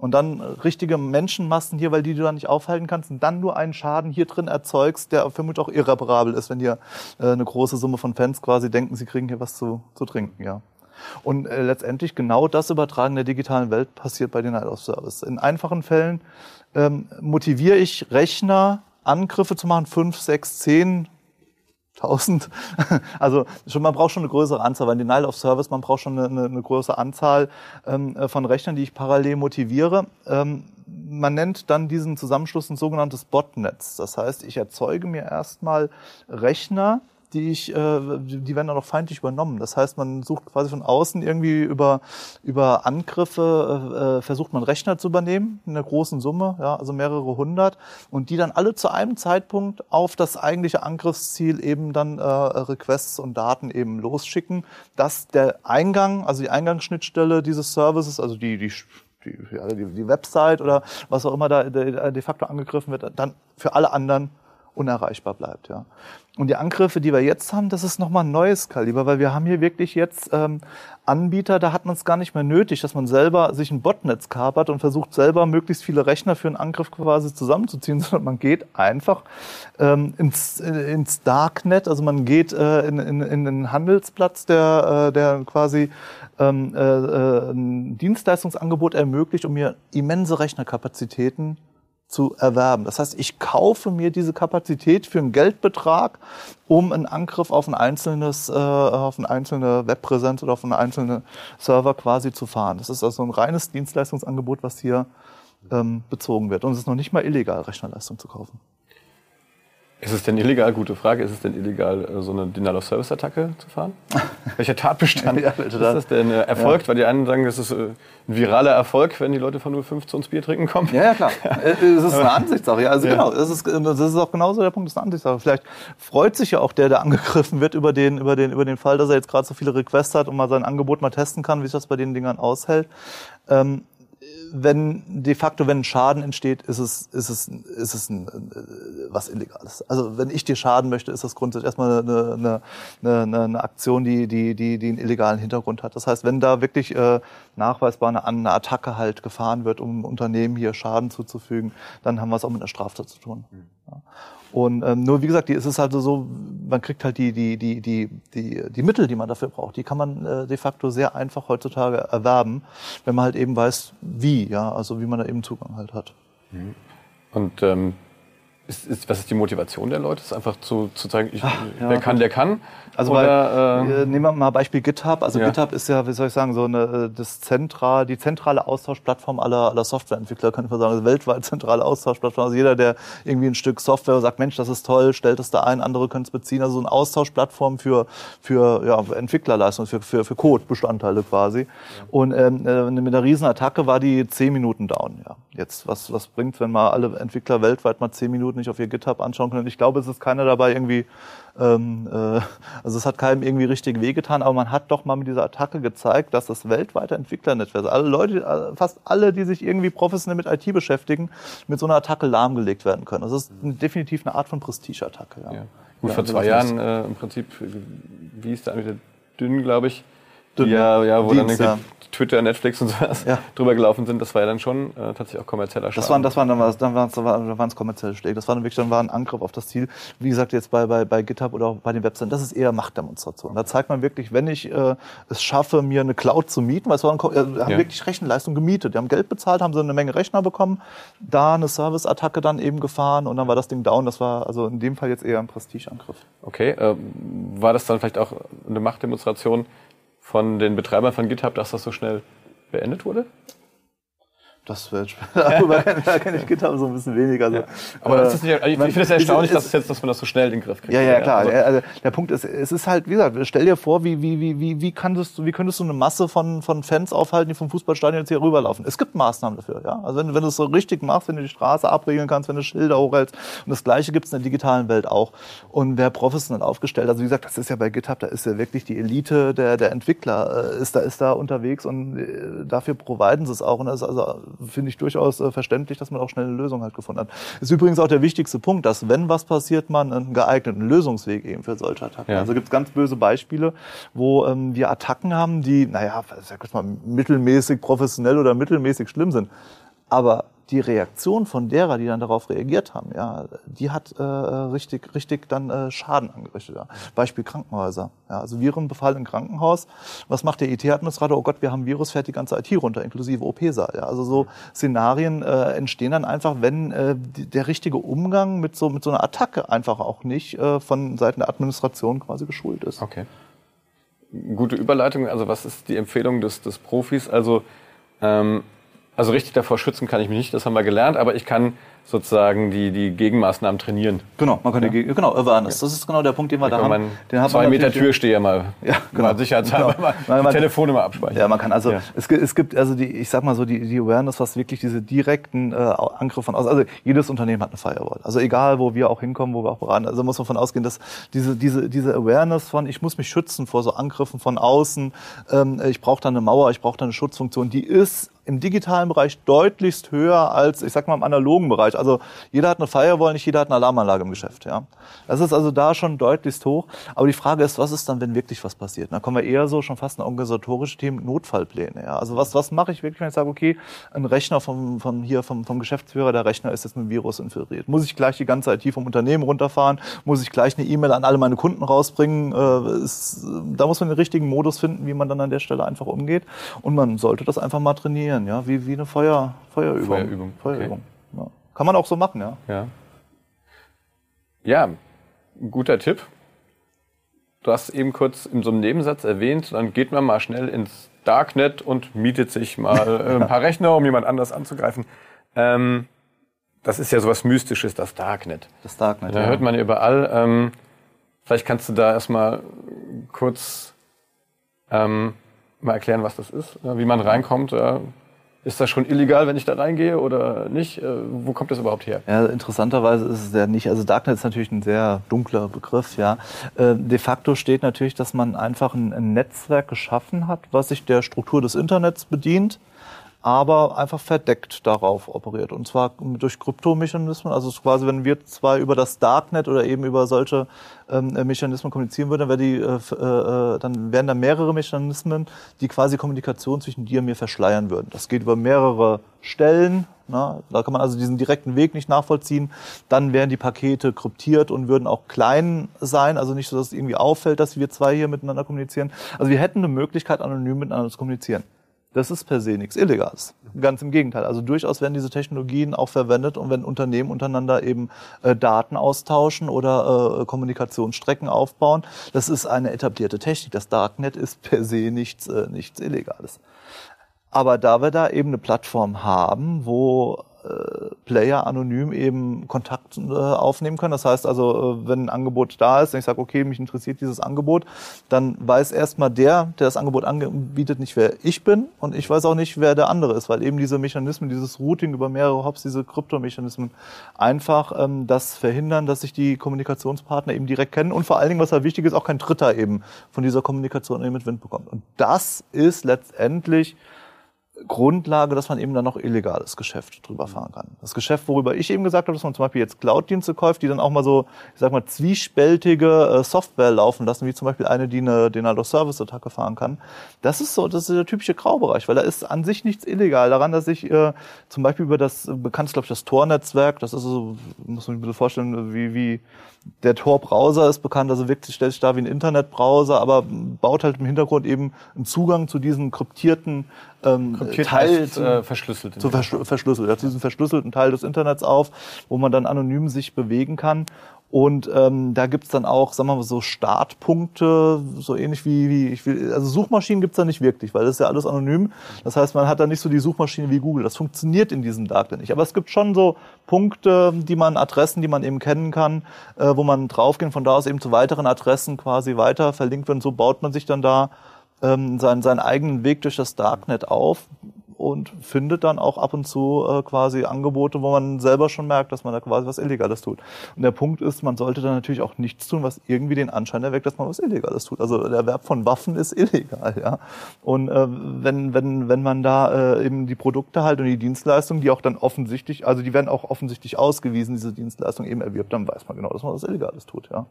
Und dann äh, richtige Menschenmassen hier, weil die du dann nicht aufhalten kannst und dann nur einen Schaden hier drin erzeugst, der vermutlich auch irreparabel ist, wenn dir äh, eine große Summe von Fans quasi denken, sie kriegen hier was zu, zu trinken, ja. Und äh, letztendlich genau das Übertragen der digitalen Welt passiert bei den Night of Service. In einfachen Fällen ähm, motiviere ich Rechner, Angriffe zu machen, fünf, sechs, zehn, tausend. Also schon, man braucht schon eine größere Anzahl, weil Denial of Service, man braucht schon eine, eine, größere Anzahl ähm, äh, von Rechnern, die ich parallel motiviere. Ähm, man nennt dann diesen Zusammenschluss ein sogenanntes Botnetz. Das heißt, ich erzeuge mir erstmal Rechner, die ich, äh, die werden dann auch feindlich übernommen. Das heißt, man sucht quasi von außen irgendwie über über Angriffe äh, versucht man Rechner zu übernehmen in einer großen Summe, ja, also mehrere hundert, und die dann alle zu einem Zeitpunkt auf das eigentliche Angriffsziel eben dann äh, Requests und Daten eben losschicken, dass der Eingang, also die Eingangsschnittstelle dieses Services, also die die die, die, Website oder was auch immer da de facto angegriffen wird, dann für alle anderen unerreichbar bleibt. Ja. Und die Angriffe, die wir jetzt haben, das ist nochmal ein neues Kaliber, weil wir haben hier wirklich jetzt ähm, Anbieter, da hat man es gar nicht mehr nötig, dass man selber sich ein Botnetz kapert und versucht selber möglichst viele Rechner für einen Angriff quasi zusammenzuziehen, sondern man geht einfach ähm, ins, äh, ins Darknet, also man geht äh, in, in, in einen Handelsplatz, der, äh, der quasi ähm, äh, äh, ein Dienstleistungsangebot ermöglicht, um mir immense Rechnerkapazitäten zu erwerben. Das heißt, ich kaufe mir diese Kapazität für einen Geldbetrag, um einen Angriff auf ein einzelnes, äh, auf eine einzelne Webpräsenz oder auf einen einzelnen Server quasi zu fahren. Das ist also ein reines Dienstleistungsangebot, was hier ähm, bezogen wird. Und es ist noch nicht mal illegal, Rechnerleistung zu kaufen. Ist es denn illegal, gute Frage, ist es denn illegal, äh, so eine Denial-of-Service-Attacke zu fahren? Welcher Tatbestand Ja, ist das denn äh, erfolgt? Weil die einen sagen, das ist äh, ein viraler Erfolg, wenn die Leute von 05 zu uns Bier trinken kommen. Ja, ja, klar. Es ist eine Ansichtssache. Ja, also genau, das ist, das ist auch genauso der Punkt, das ist eine Ansichtssache. Vielleicht freut sich ja auch der, der angegriffen wird über den, über den, über den Fall, dass er jetzt gerade so viele Requests hat und mal sein Angebot mal testen kann, wie sich das bei den Dingern aushält. Ähm, wenn de facto, wenn ein Schaden entsteht, ist es, ist es, ist es ein, äh, was Illegales. Also wenn ich dir schaden möchte, ist das grundsätzlich erstmal eine, eine, eine, eine Aktion, die, die, die, die einen illegalen Hintergrund hat. Das heißt, wenn da wirklich äh, nachweisbar eine, eine Attacke halt gefahren wird, um Unternehmen hier Schaden zuzufügen, dann haben wir es auch mit einer Straftat zu tun. Ja. Und ähm, nur wie gesagt, die, ist es halt so, man kriegt halt die, die, die, die, die, die Mittel, die man dafür braucht, die kann man äh, de facto sehr einfach heutzutage erwerben, wenn man halt eben weiß, wie, ja, also wie man da eben Zugang halt hat. Und ähm, ist, ist, was ist die Motivation der Leute? Ist einfach zu, zu zeigen, ich, ja, wer kann, der kann? Also Oder, weil, äh, nehmen wir mal Beispiel GitHub. Also Ja. GitHub ist ja, wie soll ich sagen, so eine äh, das zentral, die zentrale Austauschplattform aller, aller Softwareentwickler, könnte man sagen, also weltweit zentrale Austauschplattform. Also jeder, der irgendwie ein Stück Software sagt, Mensch, das ist toll, stellt es da ein, andere können es beziehen. Also so eine Austauschplattform für für ja, Entwicklerleistung, für für, für Codebestandteile quasi. Und ähm, äh, mit einer Riesenattacke war die zehn Minuten down. Ja, jetzt was was bringt, wenn mal alle Entwickler weltweit mal zehn Minuten nicht auf ihr GitHub anschauen können? Ich glaube, es ist keiner dabei irgendwie ähm, äh, also es hat keinem irgendwie richtig wehgetan, aber man hat doch mal mit dieser Attacke gezeigt, dass das weltweite Entwicklernetzwerk, also alle Leute, äh, fast alle, die sich irgendwie professionell mit IT beschäftigen, mit so einer Attacke lahmgelegt werden können. Also das ist definitiv eine Art von Prestigeattacke. Ja. Ja. Gut, Ja, vor also zwei Jahren äh, im Prinzip, wie ist der mit der Dünn, glaube ich. Ja, ja, wo dann Dienst, irgendwie Twitter, Netflix und sowas Ja. drüber gelaufen sind, das war ja dann schon äh, tatsächlich auch kommerzieller Schaden. Das waren, das waren, dann war, dann waren es, dann waren es kommerzielle Schläge. Das war dann wirklich, dann war ein Angriff auf das Ziel. Wie gesagt, jetzt bei, bei, bei GitHub oder auch bei den Webseiten, das ist eher Machtdemonstration. Da zeigt man wirklich, wenn ich äh, es schaffe, mir eine Cloud zu mieten, weil es waren, äh, haben Ja. wirklich Rechenleistung gemietet. Die haben Geld bezahlt, haben so eine Menge Rechner bekommen, da eine Serviceattacke dann eben gefahren und dann war das Ding down. Das war also in dem Fall jetzt eher ein Prestigeangriff. Okay, äh, war das dann vielleicht auch eine Machtdemonstration von den Betreibern von GitHub, dass das so schnell beendet wurde? Das wird darüber kenne kenn ich GitHub so ein bisschen weniger. Also, Aber äh, ist nicht, ich man- finde es erstaunlich, es- dass, es jetzt, dass man das so schnell in den Griff kriegt. Ja, ja, klar. Also, Also, der Punkt ist, es ist halt, wie gesagt, stell dir vor, wie, wie, wie, wie, wie, könntest du, wie könntest du eine Masse von, von Fans aufhalten, die vom Fußballstadion jetzt hier rüberlaufen? Es gibt Maßnahmen dafür, ja. Also wenn, du- wenn du es so richtig machst, wenn du die Straße abriegeln kannst, wenn du Schilder hochhältst. Und das Gleiche gibt es in der digitalen Welt auch. Und wer professionell aufgestellt, also wie gesagt, das ist ja bei GitHub, da ist ja wirklich die Elite der, der Entwickler, äh, ist da, ist da unterwegs und äh, dafür providen sie es auch. Und das ist also, finde ich durchaus äh, verständlich, dass man auch schnell eine Lösung halt gefunden hat. Ist übrigens auch der wichtigste Punkt, dass wenn was passiert, man einen geeigneten Lösungsweg eben für solche Attacken. Ja. Also gibt es ganz böse Beispiele, wo ähm, wir Attacken haben, die, naja, sag ich mal, mittelmäßig professionell oder mittelmäßig schlimm sind. Aber die Reaktion von derer, die dann darauf reagiert haben, ja, die hat äh, richtig, richtig dann äh, Schaden angerichtet. Ja. Beispiel Krankenhäuser. Ja, also Virenbefall im Krankenhaus. Was macht der IT-Administrator? Oh Gott, wir haben Virus, fährt die ganze IT runter, inklusive OP-Saal. Ja. Also so Szenarien äh, entstehen dann einfach, wenn äh, der richtige Umgang mit so, mit so einer Attacke einfach auch nicht äh, von Seiten der Administration quasi geschult ist. Okay. Gute Überleitung. Also was ist die Empfehlung des, des Profis? Also, ähm, also richtig davor schützen kann ich mich nicht, das haben wir gelernt, aber ich kann sozusagen die, die Gegenmaßnahmen trainieren. Genau, man kann die, genau, Awareness. Das ist genau der Punkt, den wir Da da haben. man Den hat zwei man Meter Türsteher mal, Ja, genau. mal sicherheitshalber Genau. mal die man- Telefonnummer abspeichern. Ja, man kann also, Ja. es, gibt- es gibt also die, ich sag mal so, die, die Awareness, was wirklich diese direkten äh, Angriffe von aus, also jedes Unternehmen hat eine Firewall. Also egal, wo wir auch hinkommen, wo wir auch beraten, also muss man von ausgehen, dass diese, diese, diese Awareness von, ich muss mich schützen vor so Angriffen von außen, ähm, ich brauche da eine Mauer, ich brauche da eine Schutzfunktion, die ist im digitalen Bereich deutlichst höher als, ich sag mal, im analogen Bereich. Also jeder hat eine Firewall, nicht jeder hat eine Alarmanlage im Geschäft. Ja, Das ist also da schon deutlichst hoch. Aber die Frage ist, was ist dann, wenn wirklich was passiert? Da kommen wir eher so schon fast in organisatorische Themen, Notfallpläne. Ja? Also was, was mache ich wirklich, wenn ich sage, okay, ein Rechner vom, vom, hier, vom, vom Geschäftsführer, der Rechner ist jetzt mit einem Virus infiltriert. Muss ich gleich die ganze IT vom Unternehmen runterfahren? Muss ich gleich eine E-Mail an alle meine Kunden rausbringen? Äh, ist, da muss man den richtigen Modus finden, wie man dann an der Stelle einfach umgeht. Und man sollte das einfach mal trainieren, ja, wie, wie eine Feuer, Feuerübung. Feuerübung, Feuerübung. Ja. Kann man auch so machen, ja. Ja. Ja, guter Tipp. Du hast eben kurz in so einem Nebensatz erwähnt, dann geht man mal schnell ins Darknet und mietet sich mal äh, ein paar Rechner, um jemand anders anzugreifen. Ähm, das ist ja sowas Mystisches, das Darknet. Das Darknet. Da ja. hört man ja überall. Ähm, vielleicht kannst du da erstmal kurz ähm, mal erklären, was das ist, wie man reinkommt. Äh, ist das schon illegal, wenn ich da reingehe oder nicht? Äh, wo kommt das überhaupt her? Ja, interessanterweise ist es ja nicht. Also Darknet ist natürlich ein sehr dunkler Begriff, ja. Äh, de facto steht natürlich, dass man einfach ein, ein Netzwerk geschaffen hat, was sich der Struktur des Internets bedient, aber einfach verdeckt darauf operiert. Und zwar durch Kryptomechanismen. Also quasi, wenn wir zwar über das Darknet oder eben über solche ähm, Mechanismen kommunizieren würden, dann, die, äh, äh, äh, dann wären da mehrere Mechanismen, die quasi Kommunikation zwischen dir und mir verschleiern würden. Das geht über mehrere Stellen. Na, da kann man also diesen direkten Weg nicht nachvollziehen. Dann wären die Pakete kryptiert und würden auch klein sein, also nicht so, dass es irgendwie auffällt, dass wir zwei hier miteinander kommunizieren. Also wir hätten eine Möglichkeit, anonym miteinander zu kommunizieren. Das ist per se nichts Illegales. Ganz im Gegenteil. Also durchaus werden diese Technologien auch verwendet und wenn Unternehmen untereinander eben äh, Daten austauschen oder äh, Kommunikationsstrecken aufbauen. Das ist eine etablierte Technik. Das Darknet ist per se nichts, äh, nichts Illegales. Aber da wir da eben eine Plattform haben, wo Player anonym eben Kontakt äh, aufnehmen können. Das heißt also, äh, wenn ein Angebot da ist und ich sage, okay, mich interessiert dieses Angebot, dann weiß erstmal der, der das Angebot anbietet, nicht, wer ich bin und ich weiß auch nicht, wer der andere ist, weil eben diese Mechanismen, dieses Routing über mehrere Hops, diese Kryptomechanismen einfach ähm, das verhindern, dass sich die Kommunikationspartner eben direkt kennen und vor allen Dingen, was halt wichtig ist, auch kein Dritter eben von dieser Kommunikation eben mit Wind bekommt. Und das ist letztendlich Grundlage, dass man eben dann noch illegales Geschäft drüber fahren kann. Das Geschäft, worüber ich eben gesagt habe, dass man zum Beispiel jetzt Cloud-Dienste kauft, die dann auch mal so, ich sag mal, zwiespältige äh, Software laufen lassen, wie zum Beispiel eine, die eine Denial-of-Service-Attacke fahren kann. Das ist so, das ist der typische Graubereich, weil da ist an sich nichts illegal daran, dass ich äh, zum Beispiel über das, bekannt ist, glaube ich, das Tor-Netzwerk, das ist so, muss man sich ein bisschen vorstellen, wie, wie der Tor-Browser ist bekannt, also wirklich stellt sich da wie ein Internetbrowser, aber baut halt im Hintergrund eben einen Zugang zu diesen kryptierten ähm, Kryptiert Teil, heißt, äh, verschlüsselt. zu verschl verschlüsselt, ja, zu diesem verschlüsselten Teil des Internets auf, wo man dann anonym sich bewegen kann. Und ähm, da gibt's dann auch, sagen wir mal, so Startpunkte, so ähnlich wie, wie ich will, also Suchmaschinen gibt's da nicht wirklich, weil das ist ja alles anonym. Das heißt, man hat da nicht so die Suchmaschine wie Google. Das funktioniert in diesem Darknet nicht. Aber es gibt schon so Punkte, die man, Adressen, die man eben kennen kann, äh, wo man draufgehen, von da aus eben zu weiteren Adressen quasi weiter verlinkt wird. Und so baut man sich dann da ähm, seinen, seinen eigenen Weg durch das Darknet auf und findet dann auch ab und zu äh, quasi Angebote, wo man selber schon merkt, dass man da quasi was Illegales tut. Und der Punkt ist, man sollte dann natürlich auch nichts tun, was irgendwie den Anschein erweckt, dass man was Illegales tut. Also der Erwerb von Waffen ist illegal, ja. Und äh, wenn, wenn, wenn man da äh, eben die Produkte halt und die Dienstleistungen, die auch dann offensichtlich, also die werden auch offensichtlich ausgewiesen, diese Dienstleistung eben erwirbt, dann weiß man genau, dass man was Illegales tut, ja.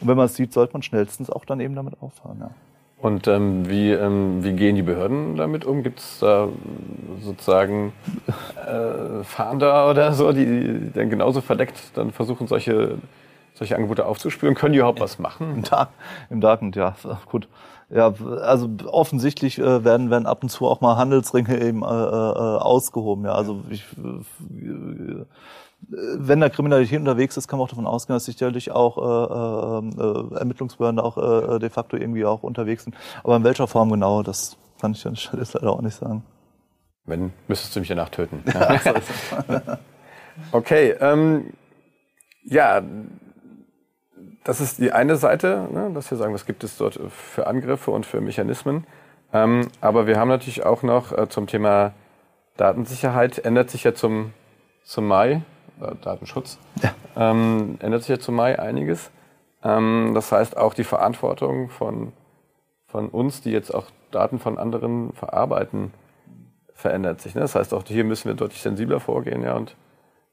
Und wenn man es sieht, sollte man schnellstens auch dann eben damit aufhören, ja. Und ähm, wie, ähm, wie gehen die Behörden damit um? Gibt es da sozusagen äh, Fahnder oder so, die dann genauso verdeckt dann versuchen, solche, solche Angebote aufzuspüren? Können die überhaupt was machen? Im, Dark, im Darknet, ja, gut. Ja, also offensichtlich äh, werden, werden ab und zu auch mal Handelsringe eben äh, äh, ausgehoben. Ja, also ich, äh, wenn da Kriminalität unterwegs ist, kann man auch davon ausgehen, dass sicherlich auch äh, äh, Ermittlungsbehörden auch äh, de facto irgendwie auch unterwegs sind. Aber in welcher Form genau, das kann ich an der Stelle leider auch nicht sagen. Wenn, müsstest du mich danach töten. Ja, so okay, ähm, ja, das ist die eine Seite, ne, dass wir sagen, was gibt es dort für Angriffe und für Mechanismen. Ähm, aber wir haben natürlich auch noch äh, zum Thema Datensicherheit, ändert sich ja zum, zum Mai äh, Datenschutz, ja. ähm, ändert sich ja zum Mai einiges. Ähm, das heißt, auch die Verantwortung von, von uns, die jetzt auch Daten von anderen verarbeiten, verändert sich. Ne? Das heißt, auch hier müssen wir deutlich sensibler vorgehen ja, und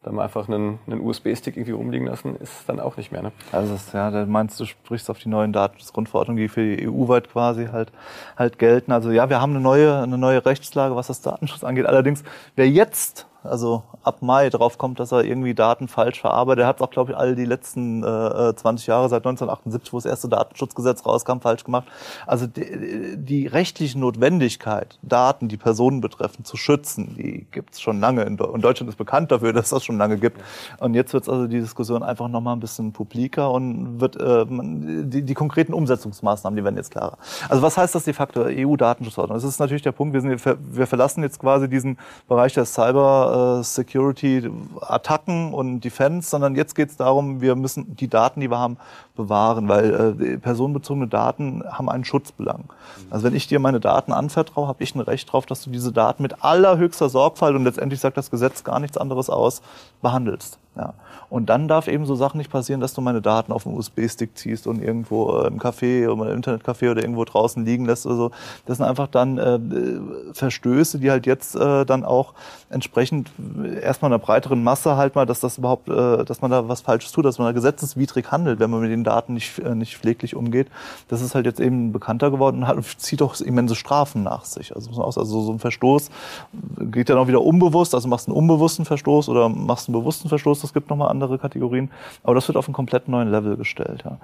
dann mal einfach einen, einen USB-Stick irgendwie rumliegen lassen, ist dann auch nicht mehr. Ne? Also das, ja, da meinst du, sprichst auf die neuen Datenschutzgrundverordnungen, die für die EU-weit quasi halt halt gelten. Also ja, wir haben eine neue eine neue Rechtslage, was das Datenschutz angeht. Allerdings, wer jetzt also ab Mai drauf kommt, dass er irgendwie Daten falsch verarbeitet. Er hat es auch, glaube ich, all die letzten äh, 20 Jahre, seit 1978, wo das erste Datenschutzgesetz rauskam, falsch gemacht. Also die, die rechtliche Notwendigkeit, Daten, die Personen betreffen, zu schützen, die gibt es schon lange. In und Deutschland ist bekannt dafür, dass das schon lange gibt. Und jetzt wird also die Diskussion einfach nochmal ein bisschen publiker und wird äh, die, die konkreten Umsetzungsmaßnahmen, die werden jetzt klarer. Also was heißt das de facto EU-Datenschutzordnung? Das ist natürlich der Punkt, wir, sind, wir verlassen jetzt quasi diesen Bereich der Cyber äh, Security-Attacken und Defense, sondern jetzt geht es darum, wir müssen die Daten, die wir haben, bewahren, weil äh, personenbezogene Daten haben einen Schutzbelang. Also wenn ich dir meine Daten anvertraue, habe ich ein Recht darauf, dass du diese Daten mit allerhöchster Sorgfalt und letztendlich sagt das Gesetz gar nichts anderes aus, behandelst. Ja. Und dann darf eben so Sachen nicht passieren, dass du meine Daten auf einen USB-Stick ziehst und irgendwo äh, im Café oder im Internetcafé oder irgendwo draußen liegen lässt oder so. Das sind einfach dann äh, Verstöße, die halt jetzt äh, dann auch entsprechend erstmal einer breiteren Masse halt mal, dass das überhaupt, äh, dass man da was Falsches tut, dass man da gesetzeswidrig handelt, wenn man mit den Daten nicht, äh, nicht pfleglich umgeht. Das ist halt jetzt eben bekannter geworden und hat, zieht auch immense Strafen nach sich. Also, also so ein Verstoß geht dann auch wieder unbewusst, also machst einen unbewussten Verstoß oder machst einen bewussten Verstoß, das gibt nochmal andere Kategorien. Aber das wird auf einen komplett neuen Level gestellt. Ja.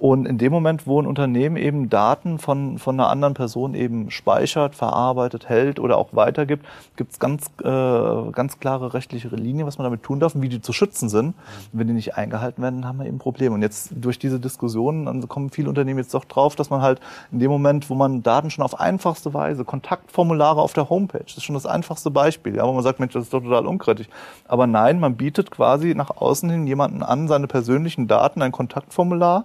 Und in dem Moment, wo ein Unternehmen eben Daten von, von einer anderen Person eben speichert, verarbeitet, hält oder auch weitergibt, gibt es ganz, äh, ganz klare rechtliche Linien, was man damit tun darf und wie die zu schützen sind. Und wenn die nicht eingehalten werden, dann haben wir eben Probleme. Und jetzt durch diese Diskussionen kommen viele Unternehmen jetzt doch drauf, dass man halt in dem Moment, wo man Daten schon auf einfachste Weise, Kontaktformulare auf der Homepage, das ist schon das einfachste Beispiel, ja, wo man sagt, Mensch, das ist doch total unkritisch. Aber nein, man bietet quasi nach außen hin jemanden an, seine persönlichen Daten, ein Kontaktformular,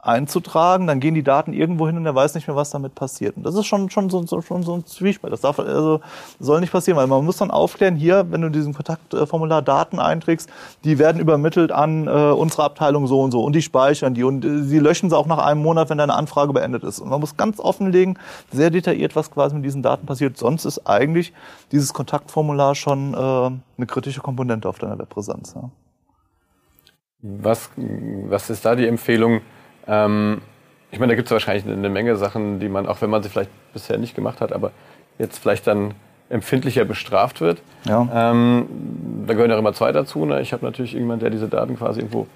einzutragen, dann gehen die Daten irgendwo hin und er weiß nicht mehr, was damit passiert. Und das ist schon, schon, so, so, schon so ein Zwiespalt. Das darf, also, soll nicht passieren, weil man muss dann aufklären, hier, wenn du in diesem Kontaktformular Daten einträgst, die werden übermittelt an äh, unsere Abteilung so und so und die speichern die und äh, sie löschen sie auch nach einem Monat, wenn deine Anfrage beendet ist. Und man muss ganz offenlegen, sehr detailliert, was quasi mit diesen Daten passiert. Sonst ist eigentlich dieses Kontaktformular schon äh, eine kritische Komponente auf deiner Webpräsenz. Ja. Was, was ist da die Empfehlung? Ähm, ich meine, da gibt es wahrscheinlich eine Menge Sachen, die man, auch wenn man sie vielleicht bisher nicht gemacht hat, aber jetzt vielleicht dann empfindlicher bestraft wird. Ja. Ähm, da gehören ja immer zwei dazu. Ne? Ich habe natürlich irgendjemand, der diese Daten quasi irgendwo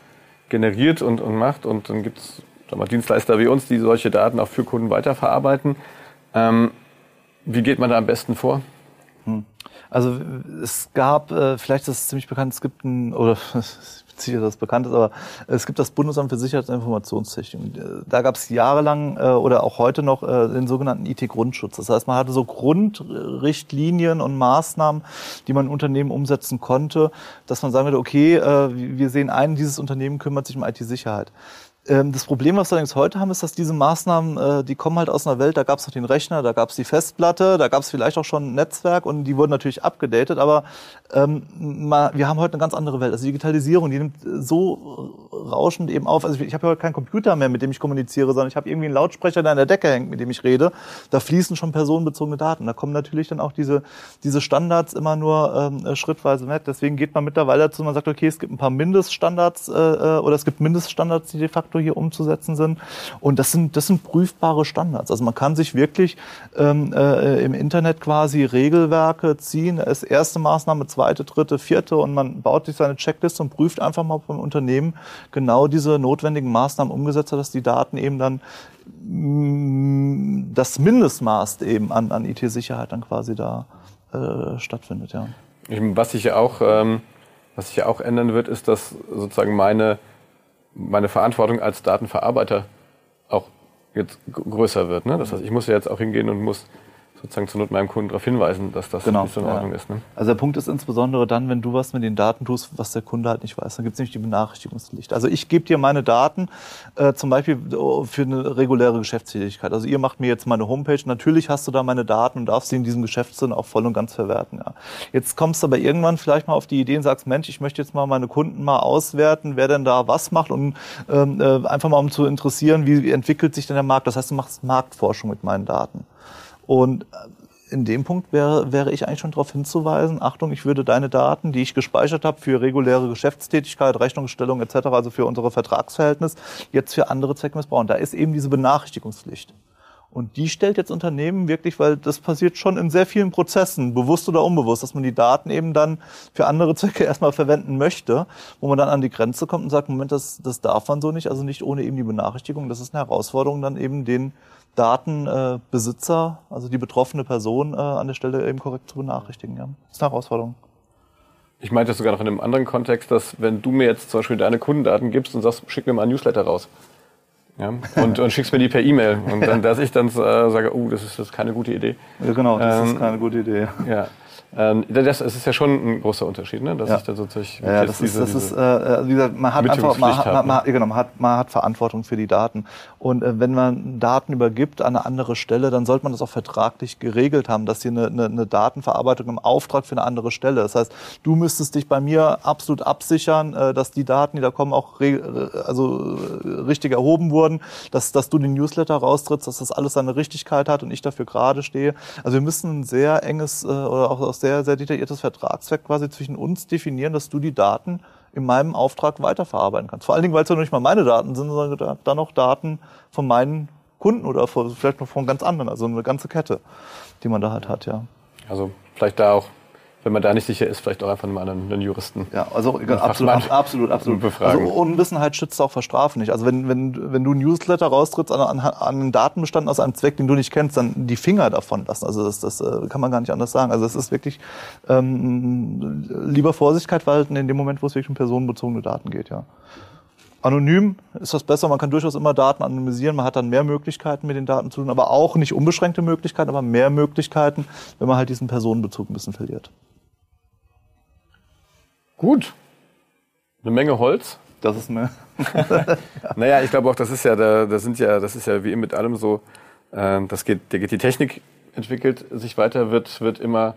generiert und, und macht. Und dann gibt es Dienstleister wie uns, die solche Daten auch für Kunden weiterverarbeiten. Ähm, wie geht man da am besten vor? Hm. Also es gab, äh, vielleicht ist es ziemlich bekannt, es gibt ein, oder sicher, dass es bekannt ist, aber es gibt das Bundesamt für Sicherheit und Informationstechnik. Da gab es jahrelang äh, oder auch heute noch äh, den sogenannten IT-Grundschutz. Das heißt, man hatte so Grundrichtlinien und Maßnahmen, die man in Unternehmen umsetzen konnte, dass man sagen würde, okay, äh, wir sehen ein, dieses Unternehmen kümmert sich um IT-Sicherheit. Ähm, das Problem, was wir allerdings heute haben, ist, dass diese Maßnahmen, äh, die kommen halt aus einer Welt, da gab es noch den Rechner, da gab es die Festplatte, da gab es vielleicht auch schon ein Netzwerk und die wurden natürlich abgedatet, aber ähm, wir haben heute eine ganz andere Welt. Also Digitalisierung, die nimmt so rauschend eben auf. Also ich, ich habe heute keinen Computer mehr, mit dem ich kommuniziere, sondern ich habe irgendwie einen Lautsprecher, der an der Decke hängt, mit dem ich rede. Da fließen schon personenbezogene Daten. Da kommen natürlich dann auch diese, diese Standards immer nur ähm, äh, schrittweise mit. Deswegen geht man mittlerweile dazu, man sagt, okay, es gibt ein paar Mindeststandards äh, äh oder es gibt Mindeststandards, die de facto hier umzusetzen sind. Und das sind, das sind prüfbare Standards. Also man kann sich wirklich ähm, äh, im Internet quasi Regelwerke ziehen. Das erste Maßnahme, zweite, dritte, vierte und man baut sich seine Checkliste und prüft einfach mal beim Unternehmen genau diese notwendigen Maßnahmen umgesetzt hat, dass die Daten eben dann mm, das Mindestmaß eben an, an IT-Sicherheit dann quasi da äh, stattfindet. Ja. Was sich ja auch, ähm, was sich ja auch ändern wird, ist, dass sozusagen meine meine Verantwortung als Datenverarbeiter auch jetzt größer wird. Ne? Das heißt, ich muss ja jetzt auch hingehen und muss sozusagen zur Not meinem Kunden darauf hinweisen, dass das genau, nicht so in Ordnung ja. ist. Ne? Also der Punkt ist insbesondere dann, wenn du was mit den Daten tust, was der Kunde halt nicht weiß. Dann gibt es nämlich die Benachrichtigungspflicht. Also ich gebe dir meine Daten äh, zum Beispiel oh, für eine reguläre Geschäftstätigkeit. Also ihr macht mir jetzt meine Homepage. Natürlich hast du da meine Daten und darfst sie in diesem Geschäftssinn auch voll und ganz verwerten. Ja. Jetzt kommst du aber irgendwann vielleicht mal auf die Idee und sagst, Mensch, ich möchte jetzt mal meine Kunden mal auswerten, wer denn da was macht und ähm, äh, einfach mal um zu interessieren, wie entwickelt sich denn der Markt. Das heißt, du machst Marktforschung mit meinen Daten. Und in dem Punkt wäre, wäre ich eigentlich schon darauf hinzuweisen, Achtung, ich würde deine Daten, die ich gespeichert habe für reguläre Geschäftstätigkeit, Rechnungsstellung etc., also für unsere Vertragsverhältnis, jetzt für andere Zwecke missbrauchen. Da ist eben diese Benachrichtigungspflicht. Und die stellt jetzt Unternehmen wirklich, weil das passiert schon in sehr vielen Prozessen, bewusst oder unbewusst, dass man die Daten eben dann für andere Zwecke erstmal verwenden möchte, wo man dann an die Grenze kommt und sagt, Moment, das, das darf man so nicht, also nicht ohne eben die Benachrichtigung. Das ist eine Herausforderung, dann eben den Datenbesitzer, äh, also die betroffene Person, äh, an der Stelle eben korrekt zu benachrichtigen. Ja. Das ist eine Herausforderung. Ich meinte sogar noch in einem anderen Kontext, dass wenn du mir jetzt zum Beispiel deine Kundendaten gibst und sagst, schick mir mal ein Newsletter raus. Ja, und, und schickst mir die per E-Mail. Und dann, dass ich dann äh, sage, oh, das ist, das ist keine gute Idee. Ja, genau, das ähm, ist keine gute Idee. Ja. Ähm, das, das ist ja schon ein großer Unterschied, ne? dass ja. ich dann sozusagen ja, das ist, das ist äh, wie gesagt, man hat einfach, man hat, man, man, genau, man hat, man hat Verantwortung für die Daten und äh, wenn man Daten übergibt an eine andere Stelle, dann sollte man das auch vertraglich geregelt haben, dass hier eine, eine, eine Datenverarbeitung im Auftrag für eine andere Stelle. Das heißt, du müsstest dich bei mir absolut absichern, äh, dass die Daten, die da kommen, auch also äh, richtig erhoben wurden, dass, dass du den Newsletter raustrittst, dass das alles seine Richtigkeit hat und ich dafür gerade stehe. Also wir müssen ein sehr enges äh, oder auch aus sehr, sehr detailliertes Vertragswerk quasi zwischen uns definieren, dass du die Daten in meinem Auftrag weiterverarbeiten kannst. Vor allen Dingen, weil es ja nicht mal meine Daten sind, sondern dann noch Daten von meinen Kunden oder vielleicht noch von ganz anderen. Also eine ganze Kette, die man da halt hat, ja. Also vielleicht da auch wenn man da nicht sicher ist, vielleicht auch einfach mal einen, einen Juristen. Ja, also absolut, absolut, absolut. Befragen. Also Unwissenheit schützt auch vor Strafen nicht. Also wenn, wenn, wenn du ein Newsletter raustrittst an, an, an einen Datenbestand aus einem Zweck, den du nicht kennst, dann die Finger davon lassen. Also das, das äh, kann man gar nicht anders sagen. Also es ist wirklich ähm, lieber Vorsichtigkeit walten in dem Moment, wo es wirklich um personenbezogene Daten geht, ja. Anonym ist das besser. Man kann durchaus immer Daten anonymisieren. Man hat dann mehr Möglichkeiten, mit den Daten zu tun, aber auch nicht unbeschränkte Möglichkeiten, aber mehr Möglichkeiten, wenn man halt diesen Personenbezug ein bisschen verliert. Gut. Eine Menge Holz. Das ist mir. naja, ich glaube auch, das ist ja, da, das sind ja, das ist ja wie mit allem so, äh, das geht, da geht die Technik entwickelt sich weiter, wird, wird immer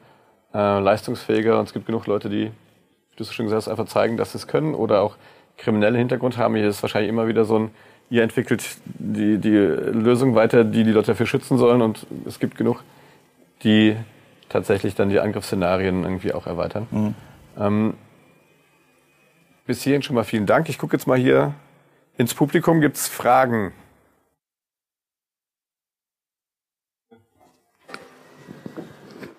äh, leistungsfähiger und es gibt genug Leute, die, wie du es schon gesagt hast, einfach zeigen, dass sie es können oder auch kriminelle Hintergrund haben. Hier ist wahrscheinlich immer wieder so ein, ihr entwickelt die, die Lösung weiter, die die Leute dafür schützen sollen und es gibt genug, die tatsächlich dann die Angriffsszenarien irgendwie auch erweitern. Mhm. Ähm, bis hierhin schon mal vielen Dank. Ich gucke jetzt mal hier ins Publikum. Gibt es Fragen?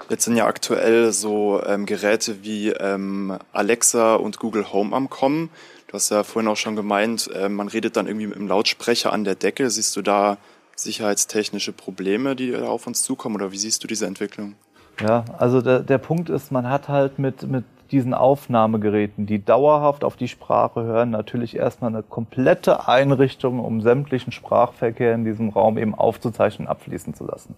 Jetzt sind ja aktuell so ähm, Geräte wie ähm, Alexa und Google Home am Kommen. Du hast ja vorhin auch schon gemeint, äh, man redet dann irgendwie mit dem Lautsprecher an der Decke. Siehst du da sicherheitstechnische Probleme, die auf uns zukommen oder wie siehst du diese Entwicklung? Ja, also der, der Punkt ist, man hat halt mit, mit diesen Aufnahmegeräten, die dauerhaft auf die Sprache hören, natürlich erstmal eine komplette Einrichtung, um sämtlichen Sprachverkehr in diesem Raum eben aufzuzeichnen abfließen zu lassen.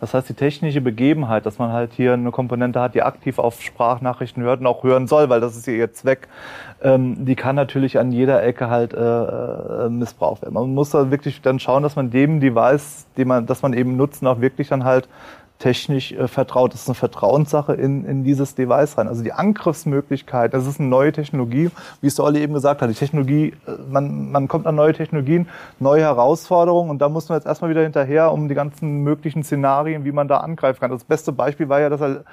Das heißt, die technische Begebenheit, dass man halt hier eine Komponente hat, die aktiv auf Sprachnachrichten hört und auch hören soll, weil das ist hier ihr Zweck, ähm, die kann natürlich an jeder Ecke halt äh, äh, missbraucht werden. Man muss da wirklich dann schauen, dass man dem Device, den man, dass man eben nutzen, auch wirklich dann halt technisch äh, vertraut. Das ist eine Vertrauenssache in, in dieses Device rein. Also die Angriffsmöglichkeit, das ist eine neue Technologie, wie es der Olli eben gesagt hat. Die Technologie, äh, man, man kommt an neue Technologien, neue Herausforderungen und da muss man jetzt erstmal wieder hinterher, um die ganzen möglichen Szenarien, wie man da angreifen kann. Das beste Beispiel war ja, dass er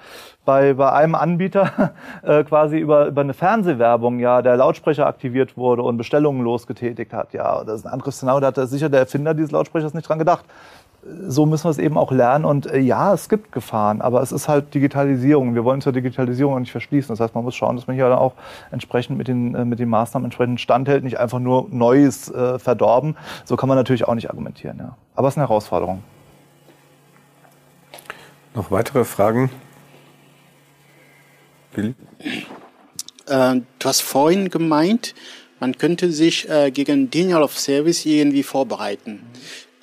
bei, bei einem Anbieter äh, quasi über, über eine Fernsehwerbung ja der Lautsprecher aktiviert wurde und Bestellungen losgetätigt hat. Ja, das ist ein anderes Szenario, da hat sicher der Erfinder dieses Lautsprechers nicht dran gedacht so müssen wir es eben auch lernen. Und äh, ja, es gibt Gefahren, aber es ist halt Digitalisierung. Wir wollen zur Digitalisierung nicht verschließen. Das heißt, man muss schauen, dass man hier dann auch entsprechend mit den, äh, mit den Maßnahmen entsprechend standhält, nicht einfach nur Neues äh, verdorben. So kann man natürlich auch nicht argumentieren. Ja. Aber es ist eine Herausforderung. Noch weitere Fragen? Bill? Äh, du hast vorhin gemeint, man könnte sich äh, gegen Denial of Service irgendwie vorbereiten.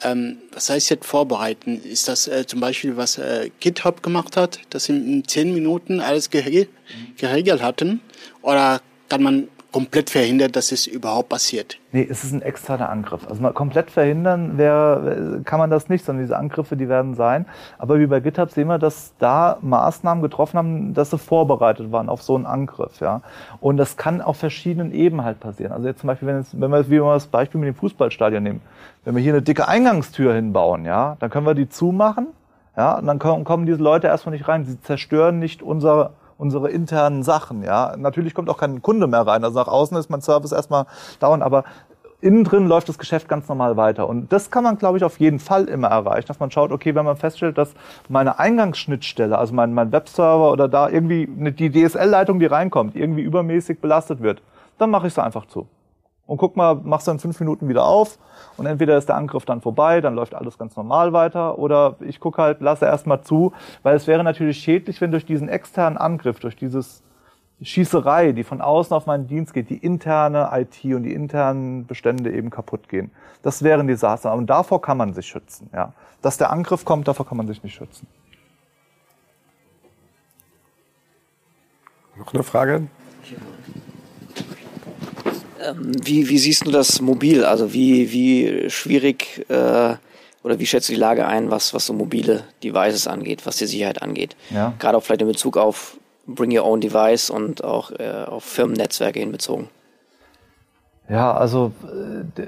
Ähm, was heißt jetzt vorbereiten? Ist das äh, zum Beispiel, was äh, GitHub gemacht hat, dass sie in zehn Minuten alles geregelt, geregelt hatten? Oder kann man komplett verhindern, dass es überhaupt passiert? Nee, es ist ein externer Angriff. Also mal komplett verhindern wär, kann man das nicht, sondern diese Angriffe, die werden sein. Aber wie bei GitHub sehen wir, dass da Maßnahmen getroffen haben, dass sie vorbereitet waren auf so einen Angriff. Ja. Und das kann auf verschiedenen Ebenen halt passieren. Also jetzt zum Beispiel, wenn, jetzt, wenn wir, wie wir das Beispiel mit dem Fußballstadion nehmen, wenn wir hier eine dicke Eingangstür hinbauen, ja, dann können wir die zumachen, ja, und dann kommen diese Leute erstmal nicht rein. Sie zerstören nicht unser unsere internen Sachen. Ja, natürlich kommt auch kein Kunde mehr rein. Also nach außen ist mein Service erstmal dauernd, aber innen drin läuft das Geschäft ganz normal weiter. Und das kann man, glaube ich, auf jeden Fall immer erreichen, dass man schaut, okay, wenn man feststellt, dass meine Eingangsschnittstelle, also mein, mein Webserver oder da irgendwie die DSL-Leitung, die reinkommt, irgendwie übermäßig belastet wird, dann mache ich sie einfach zu und guck mal, machst du in fünf Minuten wieder auf und entweder ist der Angriff dann vorbei, dann läuft alles ganz normal weiter oder ich gucke halt, lasse erstmal zu, weil es wäre natürlich schädlich, wenn durch diesen externen Angriff, durch dieses Schießerei, die von außen auf meinen Dienst geht, die interne IT und die internen Bestände eben kaputt gehen. Das wäre ein Desaster. Und davor kann man sich schützen. Ja. Dass der Angriff kommt, davor kann man sich nicht schützen. Noch eine Frage? Ähm, wie, wie siehst du das mobil? Also wie, wie schwierig äh, oder wie schätzt du die Lage ein, was, was so mobile Devices angeht, was die Sicherheit angeht? Ja. Gerade auch vielleicht in Bezug auf Bring Your Own Device und auch äh, auf Firmennetzwerke hinbezogen. Ja, also äh,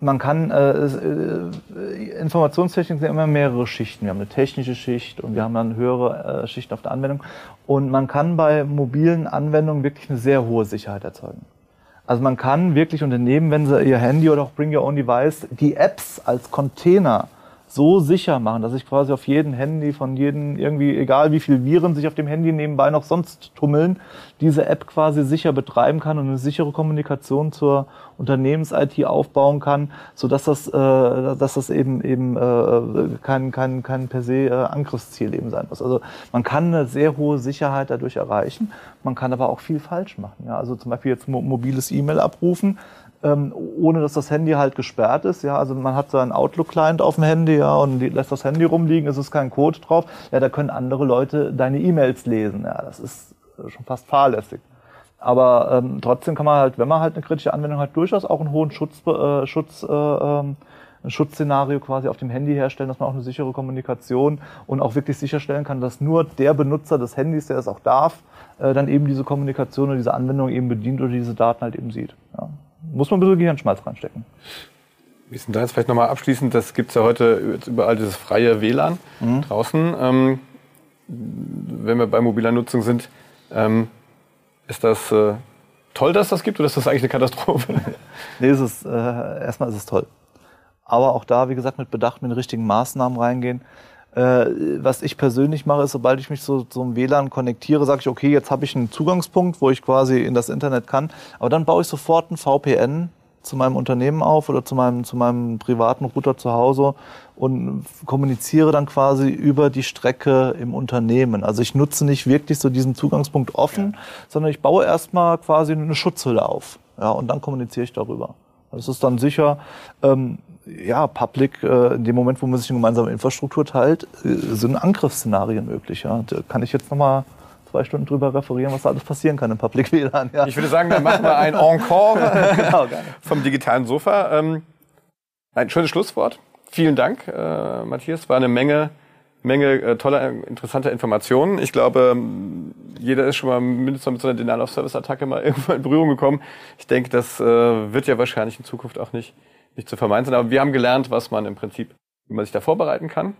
man kann, äh, äh, Informationstechnik sind immer mehrere Schichten. Wir haben eine technische Schicht und wir haben dann höhere äh, Schichten auf der Anwendung. Und man kann bei mobilen Anwendungen wirklich eine sehr hohe Sicherheit erzeugen. Also man kann wirklich Unternehmen, wenn sie ihr Handy oder auch Bring Your Own Device, die Apps als Container so sicher machen, dass ich quasi auf jedem Handy von jedem irgendwie, egal wie viel Viren sich auf dem Handy nebenbei noch sonst tummeln, diese App quasi sicher betreiben kann und eine sichere Kommunikation zur Unternehmens-IT aufbauen kann, so dass das, äh, dass das eben eben äh, kein, kein, kein per se äh, Angriffsziel eben sein muss. Also man kann eine sehr hohe Sicherheit dadurch erreichen, man kann aber auch viel falsch machen. Ja? Also zum Beispiel jetzt mobiles E-Mail abrufen, ähm, ohne dass das Handy halt gesperrt ist. Ja, also man hat seinen Outlook-Client auf dem Handy, ja, und lässt das Handy rumliegen, es ist kein Code drauf. Ja, da können andere Leute deine E-Mails lesen. Ja, das ist schon fast fahrlässig. Aber ähm, trotzdem kann man halt, wenn man halt eine kritische Anwendung hat, durchaus auch einen hohen Schutz, äh, Schutz, äh, ähm, ein Schutzszenario quasi auf dem Handy herstellen, dass man auch eine sichere Kommunikation und auch wirklich sicherstellen kann, dass nur der Benutzer des Handys, der es auch darf, äh, dann eben diese Kommunikation oder diese Anwendung eben bedient oder diese Daten halt eben sieht. Ja. Muss man ein bisschen Gehirnschmalz reinstecken. Wie ist denn da jetzt vielleicht nochmal abschließend? Das gibt es ja heute überall dieses freie WLAN mhm. draußen. Ähm, wenn wir bei mobiler Nutzung sind, ähm, ist das äh, toll, dass das gibt oder ist das eigentlich eine Katastrophe? nee, es ist, äh, erstmal ist es toll. Aber auch da, wie gesagt, mit Bedacht, mit den richtigen Maßnahmen reingehen. Äh, was ich persönlich mache, ist, sobald ich mich so zum WLAN konnektiere, sage ich, okay, jetzt habe ich einen Zugangspunkt, wo ich quasi in das Internet kann. Aber dann baue ich sofort ein VPN zu meinem Unternehmen auf oder zu meinem, zu meinem privaten Router zu Hause und kommuniziere dann quasi über die Strecke im Unternehmen. Also ich nutze nicht wirklich so diesen Zugangspunkt offen, ja. sondern ich baue erstmal quasi eine Schutzhülle auf. Ja, und dann kommuniziere ich darüber. Das ist dann sicher, ähm, ja, Public, äh, in dem Moment, wo man sich eine gemeinsame Infrastruktur teilt, äh, sind Angriffsszenarien möglich. Ja. Da kann ich jetzt nochmal zwei Stunden drüber referieren, was da alles passieren kann im Public WLAN. Ja. Ich würde sagen, dann machen wir ein Encore genau, vom digitalen Sofa. Ähm, ein schönes Schlusswort. Vielen Dank, äh, Matthias. War eine Menge, Menge äh, toller, interessanter Informationen. Ich glaube, jeder ist schon mal mindestens mit so einer Denial-of-Service-Attacke mal irgendwo in Berührung gekommen. Ich denke, das äh, wird ja wahrscheinlich in Zukunft auch nicht nicht zu vermeiden sind. Aber wir haben gelernt, was man im Prinzip, wie man sich da vorbereiten kann.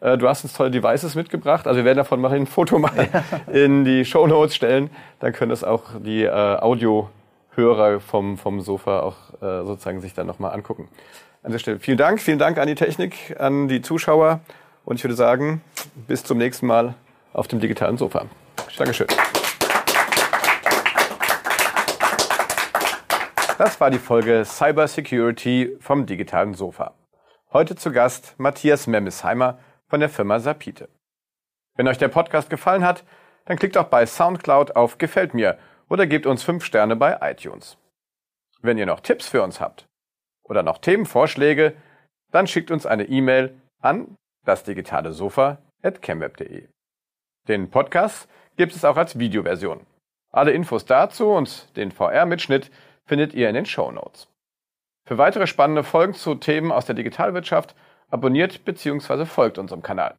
Äh, du hast uns tolle Devices mitgebracht. Also wir werden davon mal ein Foto mal in die Show Notes stellen. Dann können das auch die äh, Audiohörer vom, vom Sofa auch äh, sozusagen sich dann nochmal angucken. An der Stelle vielen Dank. Vielen Dank an die Technik, an die Zuschauer. Und ich würde sagen, bis zum nächsten Mal auf dem digitalen Sofa. Dankeschön. Das war die Folge Cyber Security vom digitalen Sofa. Heute zu Gast Matthias Memmesheimer von der Firma Sapite. Wenn euch der Podcast gefallen hat, dann klickt auch bei Soundcloud auf Gefällt mir oder gebt uns 5 Sterne bei iTunes. Wenn ihr noch Tipps für uns habt oder noch Themenvorschläge, dann schickt uns eine E-Mail an das digitale Sofa at chemweb.de. Den Podcast gibt es auch als Videoversion. Alle Infos dazu und den VR-Mitschnitt findet ihr in den Show Notes. Für weitere spannende Folgen zu Themen aus der Digitalwirtschaft abonniert bzw. folgt unserem Kanal.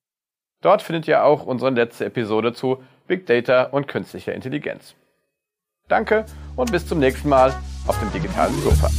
Dort findet ihr auch unsere letzte Episode zu Big Data und künstlicher Intelligenz. Danke und bis zum nächsten Mal auf dem digitalen Sofa.